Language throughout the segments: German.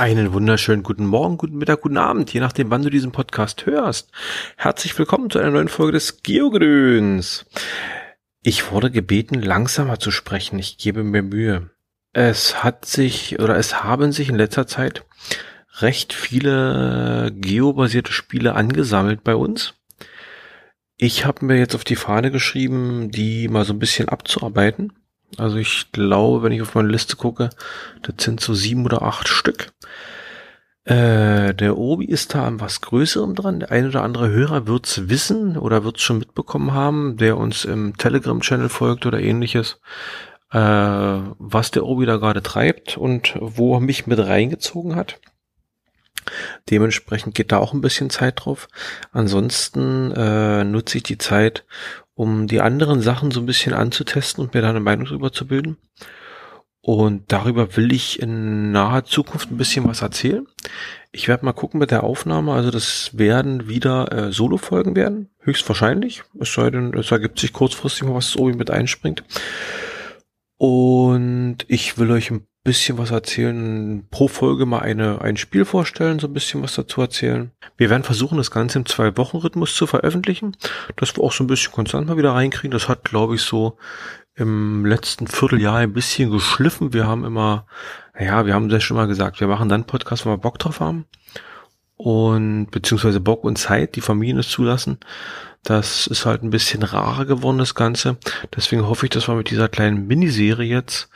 Einen wunderschönen guten Morgen, guten Mittag, guten Abend, je nachdem, wann du diesen Podcast hörst. Herzlich willkommen zu einer neuen Folge des Geogrüns. Ich wurde gebeten, langsamer zu sprechen. Ich gebe mir Mühe. Es hat sich oder es haben sich in letzter Zeit recht viele geobasierte Spiele angesammelt bei uns. Ich habe mir jetzt auf die Fahne geschrieben, die mal so ein bisschen abzuarbeiten. Also ich glaube, wenn ich auf meine Liste gucke, das sind so sieben oder acht Stück. Äh, der Obi ist da an was Größerem dran. Der ein oder andere Hörer wird's wissen oder wird's schon mitbekommen haben, der uns im Telegram-Channel folgt oder ähnliches, äh, was der Obi da gerade treibt und wo er mich mit reingezogen hat. Dementsprechend geht da auch ein bisschen Zeit drauf. Ansonsten äh, nutze ich die Zeit, um die anderen Sachen so ein bisschen anzutesten und mir da eine Meinung drüber zu bilden. Und darüber will ich in naher Zukunft ein bisschen was erzählen. Ich werde mal gucken mit der Aufnahme. Also das werden wieder äh, Solo-Folgen werden, höchstwahrscheinlich. Es sei denn, es ergibt sich kurzfristig mal was, das oben mit einspringt. Und ich will euch ein bisschen was erzählen, pro Folge mal eine, ein Spiel vorstellen, so ein bisschen was dazu erzählen. Wir werden versuchen, das Ganze im Zwei-Wochen-Rhythmus zu veröffentlichen, dass wir auch so ein bisschen konstant mal wieder reinkriegen. Das hat, glaube ich, so im letzten Vierteljahr ein bisschen geschliffen. Wir haben immer, ja, wir haben das schon mal gesagt, wir machen dann Podcast, wenn wir Bock drauf haben. Und beziehungsweise Bock und Zeit, die Familien es zulassen. Das ist halt ein bisschen rarer geworden, das Ganze. Deswegen hoffe ich, dass wir mit dieser kleinen Miniserie jetzt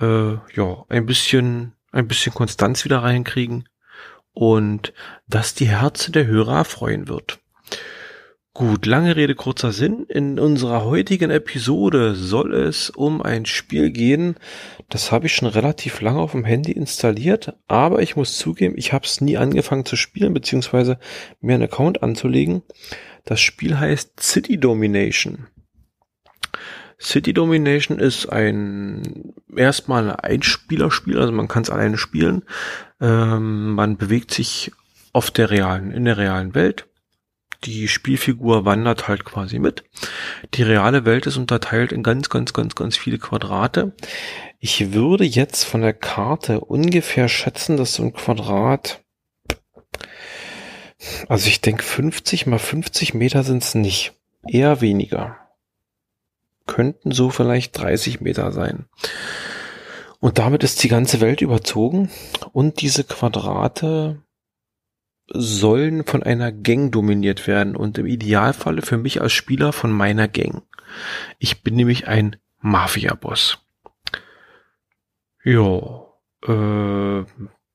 äh, ja, ein bisschen, ein bisschen Konstanz wieder reinkriegen und dass die Herzen der Hörer erfreuen wird. Gut, lange Rede, kurzer Sinn. In unserer heutigen Episode soll es um ein Spiel gehen. Das habe ich schon relativ lange auf dem Handy installiert, aber ich muss zugeben, ich habe es nie angefangen zu spielen, beziehungsweise mir einen Account anzulegen. Das Spiel heißt City Domination. City Domination ist ein erstmal ein Einspielerspiel, also man kann es alleine spielen. Ähm, man bewegt sich auf der realen, in der realen Welt. Die Spielfigur wandert halt quasi mit. Die reale Welt ist unterteilt in ganz, ganz, ganz, ganz viele Quadrate. Ich würde jetzt von der Karte ungefähr schätzen, dass so ein Quadrat, also ich denke 50 mal 50 Meter sind es nicht, eher weniger könnten so vielleicht 30 Meter sein. Und damit ist die ganze Welt überzogen und diese Quadrate sollen von einer Gang dominiert werden und im Idealfalle für mich als Spieler von meiner Gang. Ich bin nämlich ein Mafia-Boss. Ja, äh,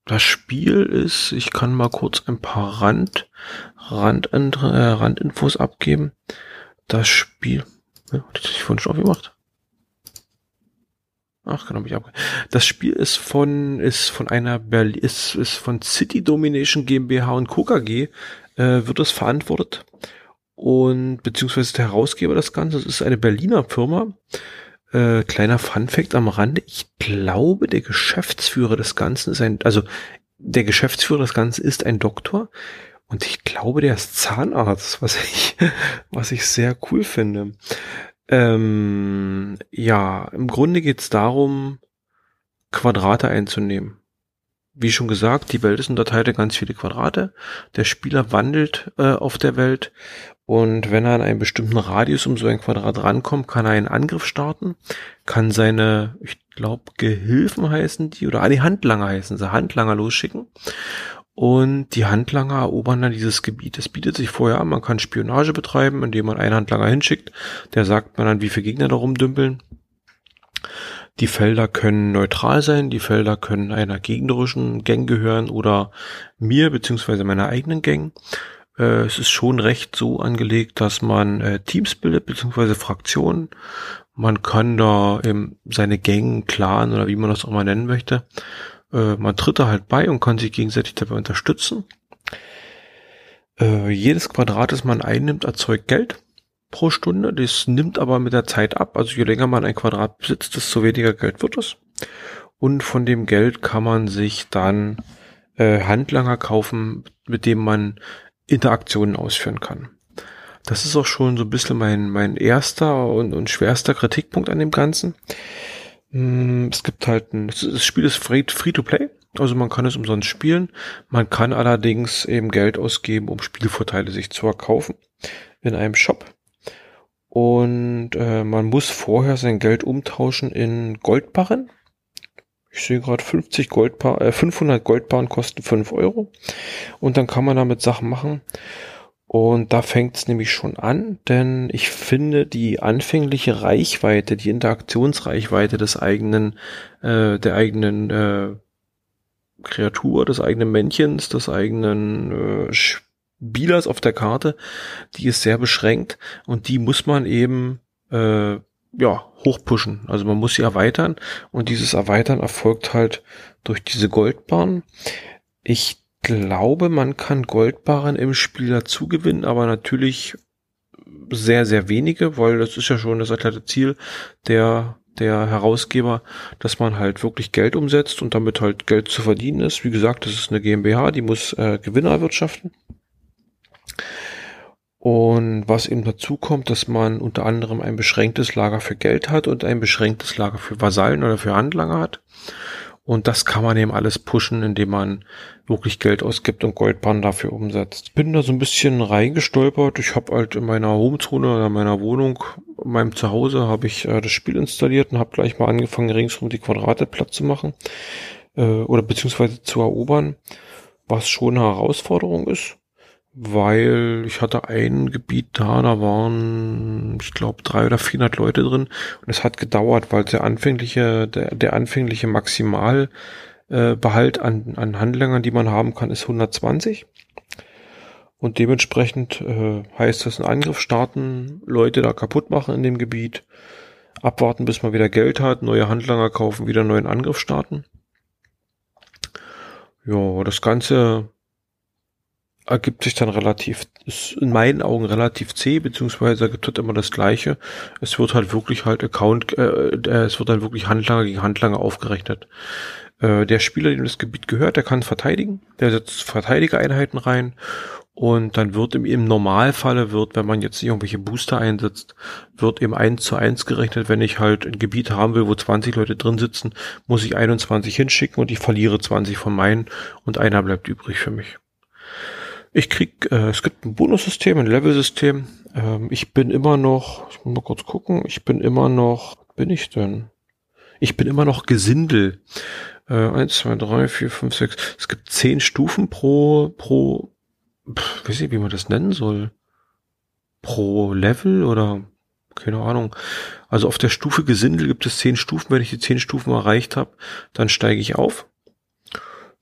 das Spiel ist, ich kann mal kurz ein paar Rand, Rand, äh, Randinfos abgeben. Das Spiel, hatte ich vorhin schon aufgemacht? Ach, kann mich ab. Das Spiel ist von, ist von einer Berlin, ist, ist von City Domination GmbH und KKG, äh, wird das verantwortet. Und, beziehungsweise der Herausgeber das Ganze, das ist eine Berliner Firma. Äh, kleiner Funfact am Rande. Ich glaube, der Geschäftsführer des Ganzen ist ein, also, der Geschäftsführer des Ganzen ist ein Doktor. Und ich glaube, der ist Zahnarzt, was ich, was ich sehr cool finde. Ähm, ja, im Grunde geht es darum, Quadrate einzunehmen. Wie schon gesagt, die Welt ist unterteilt in ganz viele Quadrate. Der Spieler wandelt äh, auf der Welt und wenn er an einen bestimmten Radius um so ein Quadrat rankommt, kann er einen Angriff starten, kann seine, ich glaube, Gehilfen heißen die, oder ah, die Handlanger heißen sie, Handlanger losschicken und die Handlanger erobern dann dieses Gebiet. Es bietet sich vorher an, man kann Spionage betreiben, indem man einen Handlanger hinschickt. Der sagt man dann, wie viele Gegner da rumdümpeln. Die Felder können neutral sein, die Felder können einer gegnerischen Gang gehören oder mir beziehungsweise meiner eigenen Gang. Äh, es ist schon recht so angelegt, dass man äh, Teams bildet beziehungsweise Fraktionen. Man kann da eben seine Gang, Clan oder wie man das auch mal nennen möchte, äh, man tritt da halt bei und kann sich gegenseitig dabei unterstützen. Äh, jedes Quadrat, das man einnimmt, erzeugt Geld pro Stunde. Das nimmt aber mit der Zeit ab. Also je länger man ein Quadrat besitzt, desto weniger Geld wird es. Und von dem Geld kann man sich dann äh, Handlanger kaufen, mit dem man Interaktionen ausführen kann. Das ist auch schon so ein bisschen mein, mein erster und, und schwerster Kritikpunkt an dem Ganzen. Mm, es gibt halt ein, das Spiel ist free, free to play. Also man kann es umsonst spielen. Man kann allerdings eben Geld ausgeben, um Spielvorteile sich zu erkaufen in einem Shop. Und äh, man muss vorher sein Geld umtauschen in Goldbarren. Ich sehe gerade 50 Goldbar, äh, 500 Goldbarren kosten 5 Euro. Und dann kann man damit Sachen machen. Und da fängt es nämlich schon an, denn ich finde die anfängliche Reichweite, die Interaktionsreichweite des eigenen, äh, der eigenen äh, Kreatur, des eigenen Männchens, des eigenen äh, Spielers auf der Karte, die ist sehr beschränkt und die muss man eben äh, ja hochpushen. Also man muss sie erweitern und dieses Erweitern erfolgt halt durch diese Goldbahn. Ich glaube, man kann Goldbarren im Spiel dazu gewinnen, aber natürlich sehr, sehr wenige, weil das ist ja schon das erklärte Ziel der, der Herausgeber, dass man halt wirklich Geld umsetzt und damit halt Geld zu verdienen ist. Wie gesagt, das ist eine GmbH, die muss äh, Gewinne erwirtschaften. Und was eben dazu kommt, dass man unter anderem ein beschränktes Lager für Geld hat und ein beschränktes Lager für Vasallen oder für Handlanger hat. Und das kann man eben alles pushen, indem man wirklich Geld ausgibt und Goldbahn dafür umsetzt. Bin da so ein bisschen reingestolpert. Ich habe halt in meiner Homezone oder meiner Wohnung, in meinem Zuhause, habe ich äh, das Spiel installiert und habe gleich mal angefangen, ringsrum die Quadrate platt zu machen äh, oder beziehungsweise zu erobern, was schon eine Herausforderung ist weil ich hatte ein Gebiet da, da waren, ich glaube, drei oder vierhundert Leute drin und es hat gedauert, weil der anfängliche, der, der anfängliche Maximalbehalt äh, an, an Handlängern, die man haben kann, ist 120. Und dementsprechend äh, heißt das, einen Angriff starten, Leute da kaputt machen in dem Gebiet, abwarten, bis man wieder Geld hat, neue Handlanger kaufen, wieder neuen Angriff starten. Ja, das Ganze ergibt sich dann relativ, ist in meinen Augen relativ zäh, beziehungsweise ergibt halt immer das Gleiche. Es wird halt wirklich halt Account, äh, äh, es wird dann wirklich Handlanger gegen Handlanger aufgerechnet. Äh, der Spieler, dem das Gebiet gehört, der kann verteidigen, der setzt Verteidigereinheiten rein und dann wird im, im Normalfalle wird, wenn man jetzt irgendwelche Booster einsetzt, wird eben eins zu eins gerechnet. Wenn ich halt ein Gebiet haben will, wo 20 Leute drin sitzen, muss ich 21 hinschicken und ich verliere 20 von meinen und einer bleibt übrig für mich. Ich krieg, äh, es gibt ein Bonussystem, ein Levelsystem. Ähm, ich bin immer noch, ich muss mal kurz gucken, ich bin immer noch, bin ich denn? Ich bin immer noch Gesindel. Äh, eins, zwei, drei, vier, fünf, sechs. Es gibt zehn Stufen pro, pro, pff, weiß nicht, wie man das nennen soll. Pro Level oder keine Ahnung. Also auf der Stufe Gesindel gibt es zehn Stufen. Wenn ich die zehn Stufen erreicht habe, dann steige ich auf.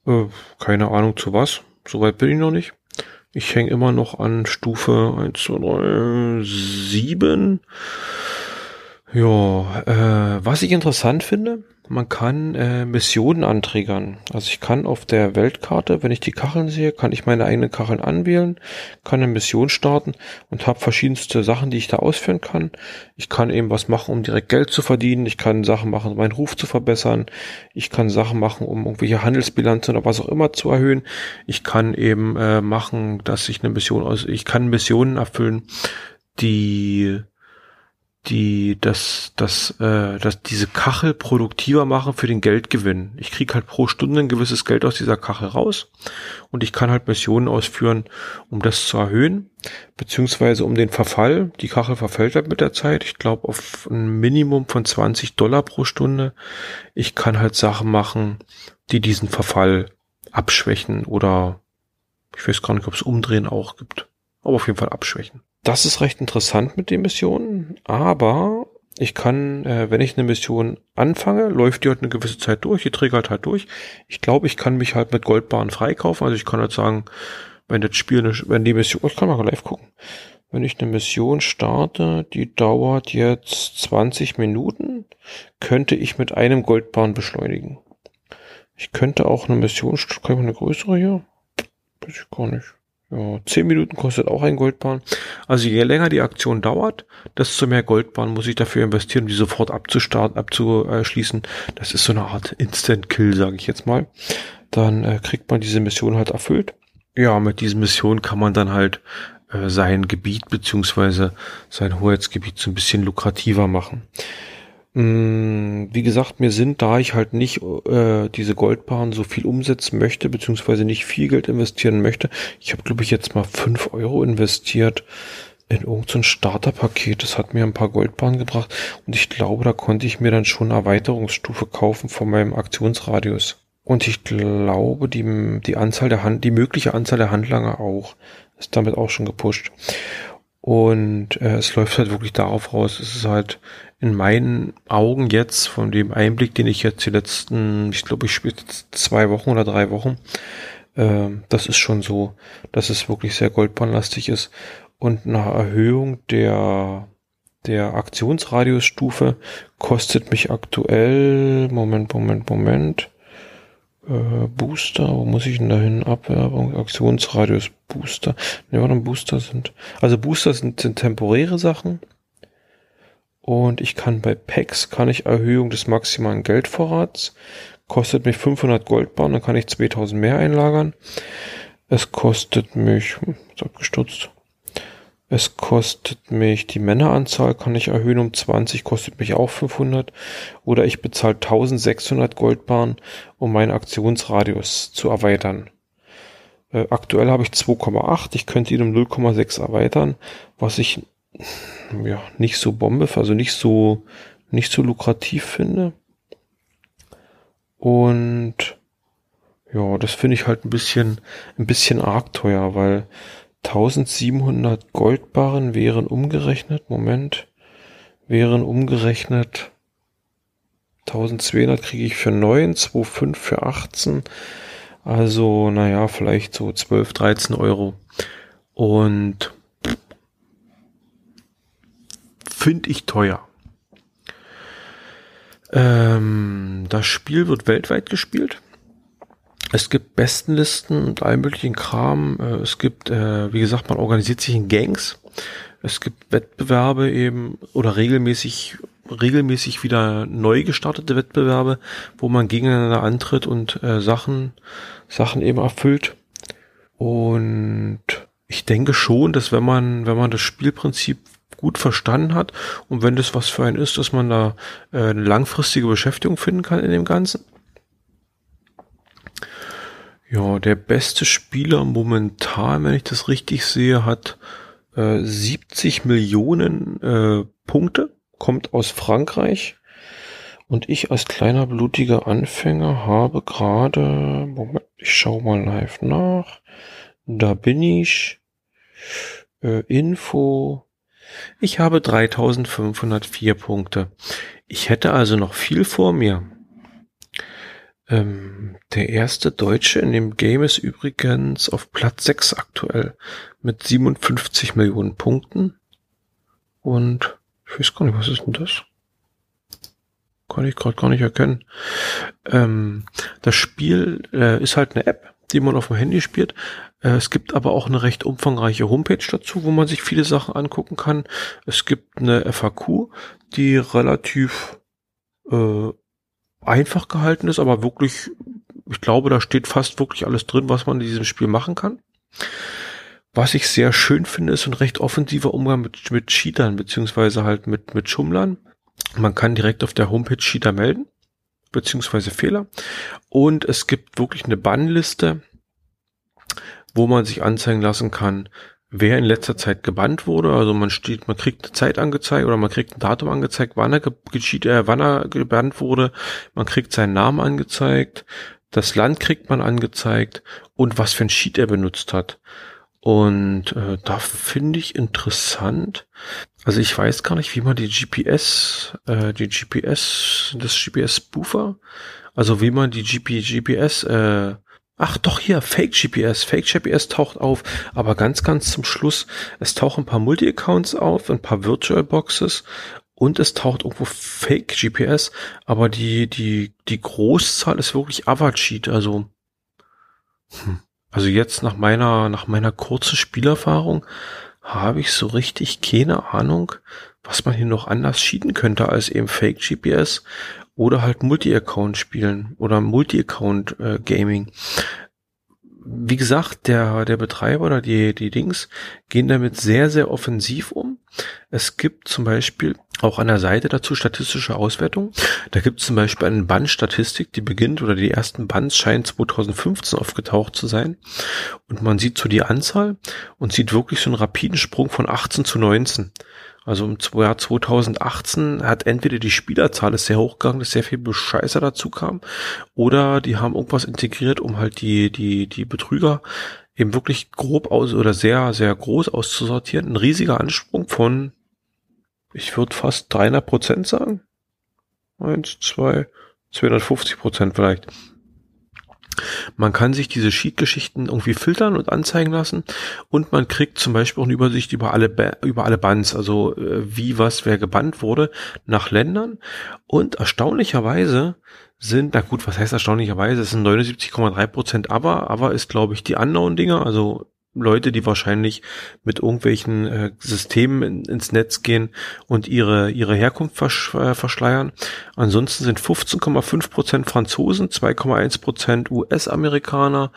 Äh, keine Ahnung zu was. Soweit bin ich noch nicht. Ich hänge immer noch an Stufe 1, 2, 3, 7. Ja, äh, was ich interessant finde, man kann äh, Missionen anträgern. Also ich kann auf der Weltkarte, wenn ich die Kacheln sehe, kann ich meine eigenen Kacheln anwählen, kann eine Mission starten und habe verschiedenste Sachen, die ich da ausführen kann. Ich kann eben was machen, um direkt Geld zu verdienen. Ich kann Sachen machen, um meinen Ruf zu verbessern. Ich kann Sachen machen, um irgendwelche Handelsbilanzen oder was auch immer zu erhöhen. Ich kann eben äh, machen, dass ich eine Mission aus, ich kann Missionen erfüllen, die die das das äh, das diese Kachel produktiver machen für den Geldgewinn. Ich krieg halt pro Stunde ein gewisses Geld aus dieser Kachel raus und ich kann halt Missionen ausführen, um das zu erhöhen, beziehungsweise um den Verfall. Die Kachel verfällt halt mit der Zeit. Ich glaube auf ein Minimum von 20 Dollar pro Stunde. Ich kann halt Sachen machen, die diesen Verfall abschwächen oder ich weiß gar nicht, ob es Umdrehen auch gibt, aber auf jeden Fall abschwächen. Das ist recht interessant mit den Missionen, aber ich kann, äh, wenn ich eine Mission anfange, läuft die halt eine gewisse Zeit durch, die triggert halt durch. Ich glaube, ich kann mich halt mit Goldbahn freikaufen. Also ich kann halt sagen, wenn das Spiel, eine, wenn die Mission, ich kann mal live gucken. Wenn ich eine Mission starte, die dauert jetzt 20 Minuten, könnte ich mit einem Goldbahn beschleunigen. Ich könnte auch eine Mission, kann ich mal eine größere hier? Weiß ich gar nicht. Ja, 10 Minuten kostet auch ein Goldbahn. Also je länger die Aktion dauert, desto mehr Goldbahn muss ich dafür investieren, die sofort abzustarten, abzuschließen. Das ist so eine Art Instant-Kill, sage ich jetzt mal. Dann äh, kriegt man diese Mission halt erfüllt. Ja, mit diesen Missionen kann man dann halt äh, sein Gebiet beziehungsweise sein Hoheitsgebiet so ein bisschen lukrativer machen. Wie gesagt, mir sind, da ich halt nicht äh, diese Goldbarren so viel umsetzen möchte, beziehungsweise nicht viel Geld investieren möchte, ich habe, glaube ich, jetzt mal fünf Euro investiert in irgendein Starterpaket. Das hat mir ein paar Goldbarren gebracht und ich glaube, da konnte ich mir dann schon eine Erweiterungsstufe kaufen von meinem Aktionsradius. Und ich glaube, die, die Anzahl der Hand, die mögliche Anzahl der Handlanger auch, ist damit auch schon gepusht. Und äh, es läuft halt wirklich darauf raus, es ist halt in meinen Augen jetzt, von dem Einblick, den ich jetzt die letzten, ich glaube, ich spiele zwei Wochen oder drei Wochen, äh, das ist schon so, dass es wirklich sehr goldbahnlastig ist. Und eine Erhöhung der, der Aktionsradiusstufe kostet mich aktuell, Moment, Moment, Moment, äh, Booster, wo muss ich denn dahin? Abwerbung, Aktionsradius, Booster. Ne, warte, Booster sind. Also Booster sind, sind temporäre Sachen. Und ich kann bei Packs kann ich Erhöhung des maximalen Geldvorrats. Kostet mich 500 Goldbarren, dann kann ich 2000 mehr einlagern. Es kostet mich, hm, ist abgestürzt. Es kostet mich, die Männeranzahl kann ich erhöhen um 20, kostet mich auch 500. Oder ich bezahle 1600 Goldbahn, um meinen Aktionsradius zu erweitern. Äh, aktuell habe ich 2,8, ich könnte ihn um 0,6 erweitern, was ich ja nicht so bombe, also nicht so, nicht so lukrativ finde. Und ja, das finde ich halt ein bisschen, ein bisschen arg teuer, weil 1700 Goldbarren wären umgerechnet, Moment, wären umgerechnet 1200 kriege ich für 9, 2,5 für 18. Also, naja, vielleicht so 12, 13 Euro. Und finde ich teuer. Ähm, das Spiel wird weltweit gespielt. Es gibt Bestenlisten und all möglichen Kram. Äh, es gibt, äh, wie gesagt, man organisiert sich in Gangs. Es gibt Wettbewerbe eben oder regelmäßig regelmäßig wieder neu gestartete Wettbewerbe, wo man gegeneinander antritt und äh, Sachen Sachen eben erfüllt. Und ich denke schon, dass wenn man wenn man das Spielprinzip gut verstanden hat und wenn das was für einen ist, dass man da eine langfristige Beschäftigung finden kann in dem Ganzen. Ja, der beste Spieler momentan, wenn ich das richtig sehe, hat äh, 70 Millionen äh, Punkte, kommt aus Frankreich. Und ich als kleiner blutiger Anfänger habe gerade, Moment, ich schau mal live nach. Da bin ich. Äh, Info. Ich habe 3504 Punkte. Ich hätte also noch viel vor mir. Ähm, der erste Deutsche in dem Game ist übrigens auf Platz 6 aktuell mit 57 Millionen Punkten. Und ich weiß gar nicht, was ist denn das? Kann ich gerade gar nicht erkennen. Ähm, das Spiel äh, ist halt eine App, die man auf dem Handy spielt. Äh, es gibt aber auch eine recht umfangreiche Homepage dazu, wo man sich viele Sachen angucken kann. Es gibt eine FAQ, die relativ äh, einfach gehalten ist, aber wirklich, ich glaube, da steht fast wirklich alles drin, was man in diesem Spiel machen kann. Was ich sehr schön finde, ist ein recht offensiver Umgang mit, mit Cheatern, beziehungsweise halt mit, mit Schummlern. Man kann direkt auf der Homepage Cheater melden, beziehungsweise Fehler. Und es gibt wirklich eine Bannliste, wo man sich anzeigen lassen kann, wer in letzter Zeit gebannt wurde. Also man steht, man kriegt eine Zeit angezeigt oder man kriegt ein Datum angezeigt, wann er, geschieht, äh, wann er gebannt wurde. Man kriegt seinen Namen angezeigt, das Land kriegt man angezeigt und was für ein Sheet er benutzt hat. Und äh, da finde ich interessant. Also ich weiß gar nicht, wie man die GPS, äh, die GPS, das GPS-Spoofer, also wie man die GP, GPS äh, Ach doch hier, Fake GPS. Fake GPS taucht auf, aber ganz, ganz zum Schluss, es tauchen ein paar Multi-Accounts auf, ein paar Virtual Boxes und es taucht irgendwo Fake GPS, aber die, die, die Großzahl ist wirklich Avacheat, also, hm. also jetzt nach meiner, nach meiner kurzen Spielerfahrung habe ich so richtig keine Ahnung, was man hier noch anders cheaten könnte als eben Fake GPS oder halt Multi-Account spielen oder Multi-Account äh, Gaming. Wie gesagt, der, der Betreiber oder die, die Dings gehen damit sehr, sehr offensiv um. Es gibt zum Beispiel auch an der Seite dazu statistische Auswertung. Da gibt es zum Beispiel eine Bandstatistik, die beginnt oder die ersten Bands scheinen 2015 aufgetaucht zu sein. Und man sieht so die Anzahl und sieht wirklich so einen rapiden Sprung von 18 zu 19. Also im Jahr 2018 hat entweder die Spielerzahl ist sehr hochgegangen, dass sehr viel Bescheißer dazu kam, oder die haben irgendwas integriert, um halt die, die, die Betrüger eben wirklich grob aus oder sehr, sehr groß auszusortieren. Ein riesiger Ansprung von, ich würde fast 300 Prozent sagen. Eins, zwei, 250 Prozent vielleicht. Man kann sich diese Sheet-Geschichten irgendwie filtern und anzeigen lassen und man kriegt zum Beispiel auch eine Übersicht über alle, über alle Bands, also äh, wie was wer gebannt wurde nach Ländern und erstaunlicherweise sind, na gut, was heißt erstaunlicherweise, es sind 79,3 Prozent aber, aber ist glaube ich die Unknown-Dinger, also Leute, die wahrscheinlich mit irgendwelchen äh, Systemen in, ins Netz gehen und ihre, ihre Herkunft versch äh, verschleiern. Ansonsten sind 15,5 Prozent Franzosen, 2,1 Prozent US-Amerikaner,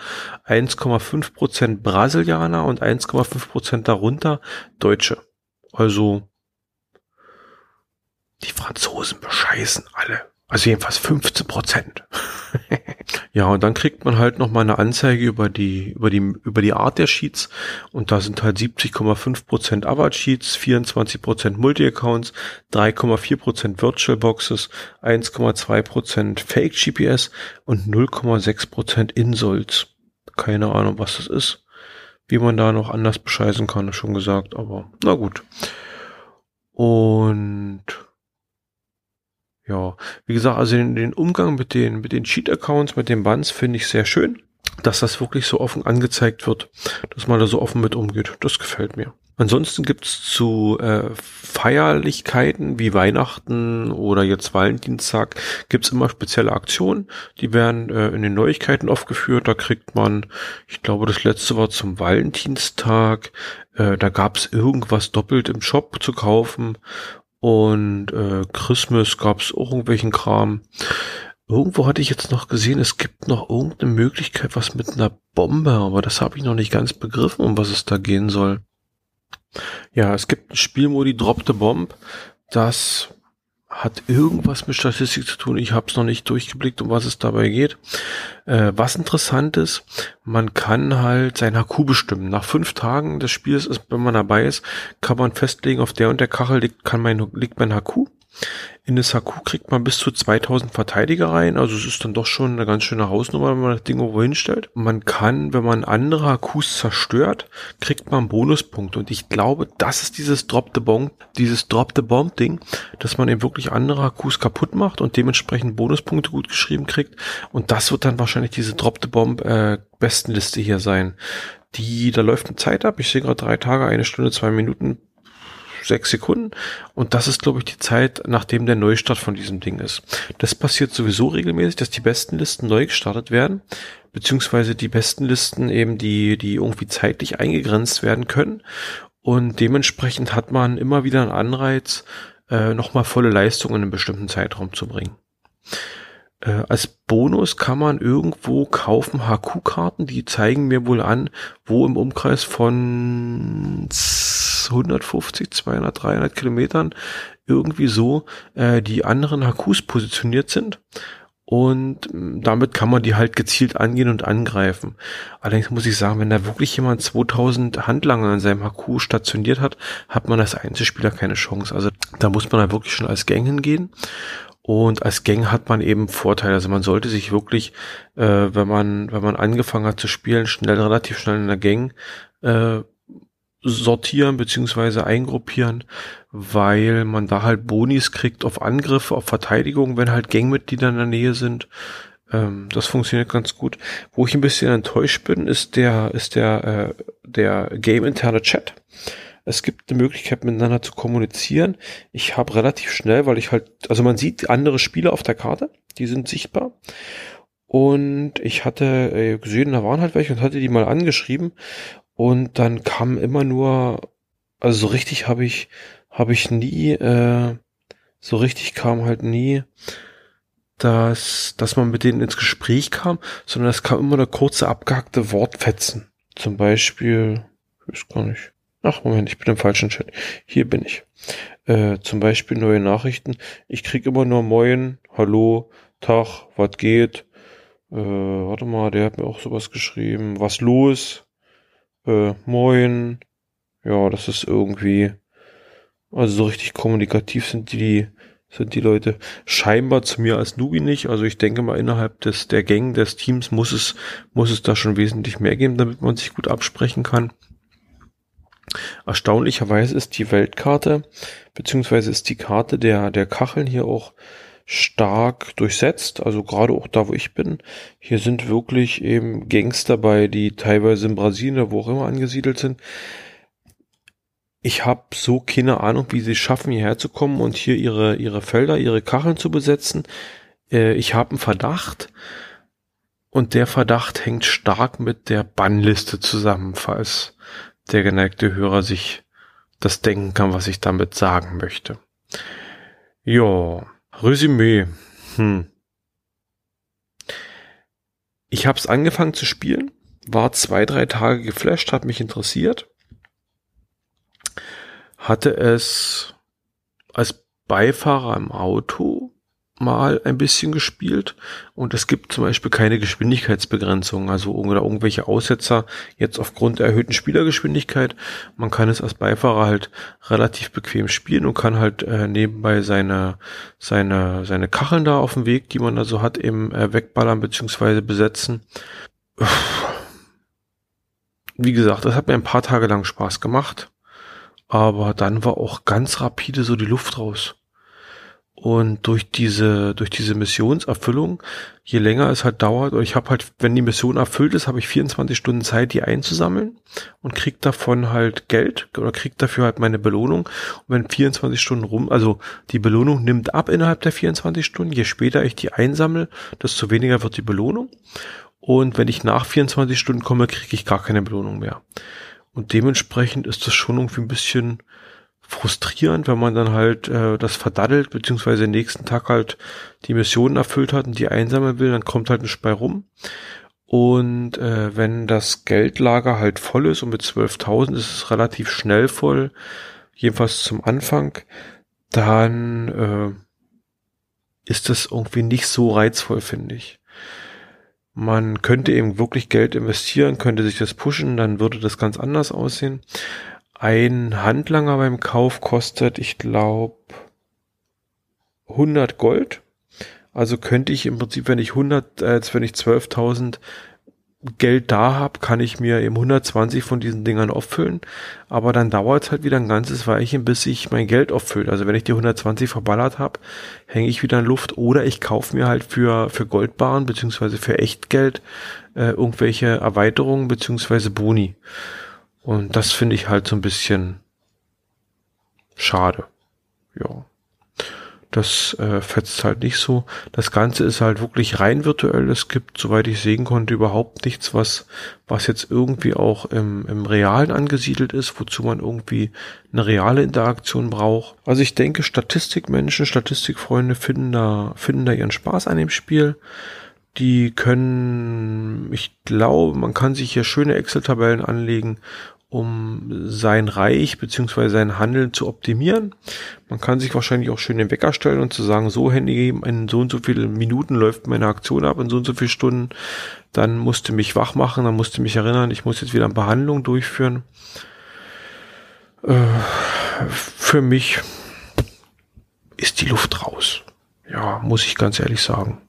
1,5 Prozent Brasilianer und 1,5 Prozent darunter Deutsche. Also die Franzosen bescheißen alle. Also jedenfalls 15 Prozent. ja, und dann kriegt man halt noch mal eine Anzeige über die, über die, über die Art der Sheets. Und da sind halt 70,5 Prozent Avard Sheets, 24 Prozent Multi-Accounts, 3,4 Prozent Virtual Boxes, 1,2 Prozent Fake GPS und 0,6 Prozent Insults. Keine Ahnung, was das ist. Wie man da noch anders bescheißen kann, ist schon gesagt, aber na gut. Und ja, wie gesagt, also den, den Umgang mit den, mit den Cheat-Accounts, mit den Bands finde ich sehr schön, dass das wirklich so offen angezeigt wird, dass man da so offen mit umgeht. Das gefällt mir. Ansonsten gibt's zu äh, Feierlichkeiten wie Weihnachten oder jetzt Valentinstag gibt's immer spezielle Aktionen. Die werden äh, in den Neuigkeiten aufgeführt. Da kriegt man, ich glaube, das letzte war zum Valentinstag. Äh, da gab's irgendwas doppelt im Shop zu kaufen und äh, Christmas gab es auch irgendwelchen Kram. Irgendwo hatte ich jetzt noch gesehen, es gibt noch irgendeine Möglichkeit, was mit einer Bombe, aber das habe ich noch nicht ganz begriffen, um was es da gehen soll. Ja, es gibt ein Spielmodi Drop the Bomb, das hat irgendwas mit Statistik zu tun. Ich habe es noch nicht durchgeblickt, um was es dabei geht. Äh, was interessant ist, man kann halt sein HQ bestimmen. Nach fünf Tagen des Spiels, ist, wenn man dabei ist, kann man festlegen, auf der und der Kachel liegt, kann mein, liegt mein HQ. In das HQ kriegt man bis zu 2000 Verteidiger rein, also es ist dann doch schon eine ganz schöne Hausnummer, wenn man das Ding irgendwo hinstellt. Man kann, wenn man andere HQs zerstört, kriegt man Bonuspunkte und ich glaube, das ist dieses Drop the Bomb, dieses Drop the Bomb Ding, dass man eben wirklich andere HQs kaputt macht und dementsprechend Bonuspunkte gut geschrieben kriegt und das wird dann wahrscheinlich diese Drop the Bomb äh, Bestenliste hier sein. Die, da läuft eine Zeit ab. Ich sehe gerade drei Tage, eine Stunde, zwei Minuten sechs Sekunden. Und das ist, glaube ich, die Zeit, nachdem der Neustart von diesem Ding ist. Das passiert sowieso regelmäßig, dass die besten Listen neu gestartet werden, beziehungsweise die besten Listen eben, die, die irgendwie zeitlich eingegrenzt werden können. Und dementsprechend hat man immer wieder einen Anreiz, äh, nochmal volle Leistung in einem bestimmten Zeitraum zu bringen. Äh, als Bonus kann man irgendwo kaufen HQ-Karten, die zeigen mir wohl an, wo im Umkreis von 150, 200, 300 Kilometern irgendwie so äh, die anderen HQs positioniert sind. Und mm, damit kann man die halt gezielt angehen und angreifen. Allerdings muss ich sagen, wenn da wirklich jemand 2000 Handlanger an seinem HQ stationiert hat, hat man als Einzelspieler keine Chance. Also da muss man da wirklich schon als Gang hingehen. Und als Gang hat man eben Vorteile. Also man sollte sich wirklich, äh, wenn man, wenn man angefangen hat zu spielen, schnell, relativ schnell in der Gang äh, sortieren beziehungsweise eingruppieren, weil man da halt Bonis kriegt auf Angriffe, auf Verteidigung, wenn halt Gangmitglieder in der Nähe sind. Ähm, das funktioniert ganz gut. Wo ich ein bisschen enttäuscht bin, ist der, ist der, äh, der game-interne Chat. Es gibt eine Möglichkeit, miteinander zu kommunizieren. Ich habe relativ schnell, weil ich halt, also man sieht andere Spieler auf der Karte, die sind sichtbar. Und ich hatte äh, gesehen, da waren halt welche und hatte die mal angeschrieben. Und dann kam immer nur, also so richtig habe ich, habe ich nie, äh, so richtig kam halt nie, dass, dass man mit denen ins Gespräch kam, sondern es kam immer eine kurze abgehackte Wortfetzen. Zum Beispiel, ich weiß gar nicht, Ach, Moment, ich bin im falschen Chat. Hier bin ich. Äh, zum Beispiel neue Nachrichten. Ich krieg immer nur Moin, Hallo, Tag, was geht? Äh, warte mal, der hat mir auch sowas geschrieben. Was los? Äh, Moin. Ja, das ist irgendwie. Also so richtig kommunikativ sind die, sind die Leute scheinbar zu mir als Nubi nicht. Also ich denke mal, innerhalb des, der Gang des Teams muss es, muss es da schon wesentlich mehr geben, damit man sich gut absprechen kann. Erstaunlicherweise ist die Weltkarte, beziehungsweise ist die Karte der, der Kacheln hier auch stark durchsetzt, also gerade auch da, wo ich bin. Hier sind wirklich eben Gangs dabei, die teilweise in Brasilien, wo auch immer angesiedelt sind. Ich habe so keine Ahnung, wie sie schaffen, hierher zu kommen und hier ihre, ihre Felder, ihre Kacheln zu besetzen. Äh, ich habe einen Verdacht und der Verdacht hängt stark mit der Bannliste zusammen, falls der geneigte Hörer sich das denken kann, was ich damit sagen möchte. Ja, Resümee. Hm. Ich habe es angefangen zu spielen, war zwei, drei Tage geflasht, hat mich interessiert, hatte es als Beifahrer im Auto mal ein bisschen gespielt und es gibt zum Beispiel keine Geschwindigkeitsbegrenzung, also oder irgendwelche Aussetzer jetzt aufgrund der erhöhten Spielergeschwindigkeit. Man kann es als Beifahrer halt relativ bequem spielen und kann halt äh, nebenbei seine seine seine Kacheln da auf dem Weg, die man da so hat, eben äh, wegballern beziehungsweise besetzen. Wie gesagt, das hat mir ein paar Tage lang Spaß gemacht, aber dann war auch ganz rapide so die Luft raus. Und durch diese, durch diese Missionserfüllung, je länger es halt dauert, oder ich habe halt, wenn die Mission erfüllt ist, habe ich 24 Stunden Zeit, die einzusammeln und krieg davon halt Geld oder krieg dafür halt meine Belohnung. Und wenn 24 Stunden rum, also die Belohnung nimmt ab innerhalb der 24 Stunden, je später ich die einsammle, desto weniger wird die Belohnung. Und wenn ich nach 24 Stunden komme, kriege ich gar keine Belohnung mehr. Und dementsprechend ist das schon irgendwie ein bisschen, frustrierend, wenn man dann halt äh, das verdaddelt, beziehungsweise den nächsten Tag halt die Missionen erfüllt hat und die einsammeln will, dann kommt halt ein Spei rum. Und äh, wenn das Geldlager halt voll ist und mit 12.000 ist es relativ schnell voll, jedenfalls zum Anfang, dann äh, ist das irgendwie nicht so reizvoll, finde ich. Man könnte eben wirklich Geld investieren, könnte sich das pushen, dann würde das ganz anders aussehen. Ein Handlanger beim Kauf kostet, ich glaube, 100 Gold. Also könnte ich im Prinzip, wenn ich 100, äh, wenn ich 12.000 Geld da habe, kann ich mir eben 120 von diesen Dingern auffüllen. Aber dann dauert es halt wieder ein ganzes Weilchen, bis ich mein Geld auffüllt. Also wenn ich die 120 verballert habe, hänge ich wieder in Luft. Oder ich kaufe mir halt für, für Goldbaren beziehungsweise für Echtgeld äh, irgendwelche Erweiterungen beziehungsweise Boni. Und das finde ich halt so ein bisschen schade. Ja. Das äh, fetzt halt nicht so. Das Ganze ist halt wirklich rein virtuell. Es gibt, soweit ich sehen konnte, überhaupt nichts, was, was jetzt irgendwie auch im, im Realen angesiedelt ist, wozu man irgendwie eine reale Interaktion braucht. Also ich denke, Statistikmenschen, Statistikfreunde finden da, finden da ihren Spaß an dem Spiel. Die können, ich glaube, man kann sich hier schöne Excel-Tabellen anlegen um sein Reich beziehungsweise sein Handeln zu optimieren. Man kann sich wahrscheinlich auch schön den Wecker stellen und zu sagen, so Handy, in so und so viele Minuten läuft meine Aktion ab, in so und so viele Stunden. Dann musste mich wach machen, dann musste mich erinnern, ich muss jetzt wieder eine Behandlung durchführen. Äh, für mich ist die Luft raus. Ja, muss ich ganz ehrlich sagen.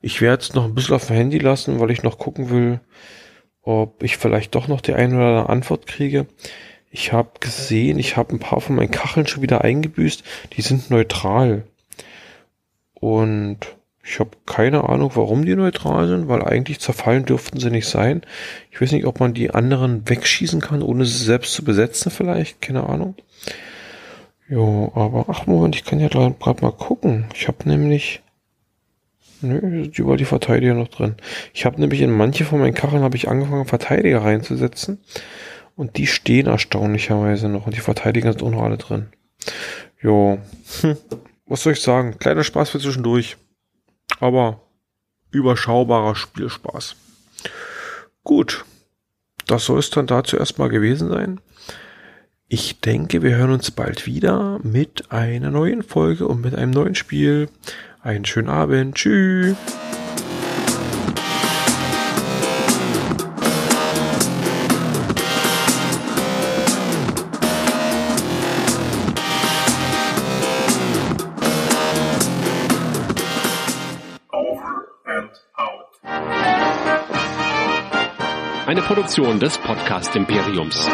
Ich werde es noch ein bisschen auf dem Handy lassen, weil ich noch gucken will, ob ich vielleicht doch noch die eine oder andere Antwort kriege. Ich habe gesehen, ich habe ein paar von meinen Kacheln schon wieder eingebüßt. Die sind neutral. Und ich habe keine Ahnung, warum die neutral sind, weil eigentlich zerfallen dürften sie nicht sein. Ich weiß nicht, ob man die anderen wegschießen kann, ohne sie selbst zu besetzen vielleicht. Keine Ahnung. Jo, aber ach Moment, ich kann ja gerade mal gucken. Ich habe nämlich Nö, sind überall die Verteidiger noch drin. Ich habe nämlich in manche von meinen Kacheln habe ich angefangen, Verteidiger reinzusetzen. Und die stehen erstaunlicherweise noch. Und die Verteidiger sind auch noch alle drin. Jo. Hm. Was soll ich sagen? Kleiner Spaß für zwischendurch. Aber überschaubarer Spielspaß. Gut. das soll es dann dazu erstmal gewesen sein. Ich denke, wir hören uns bald wieder mit einer neuen Folge und mit einem neuen Spiel. Einen schönen Abend. Tschüss. Eine Produktion des Podcast Imperiums.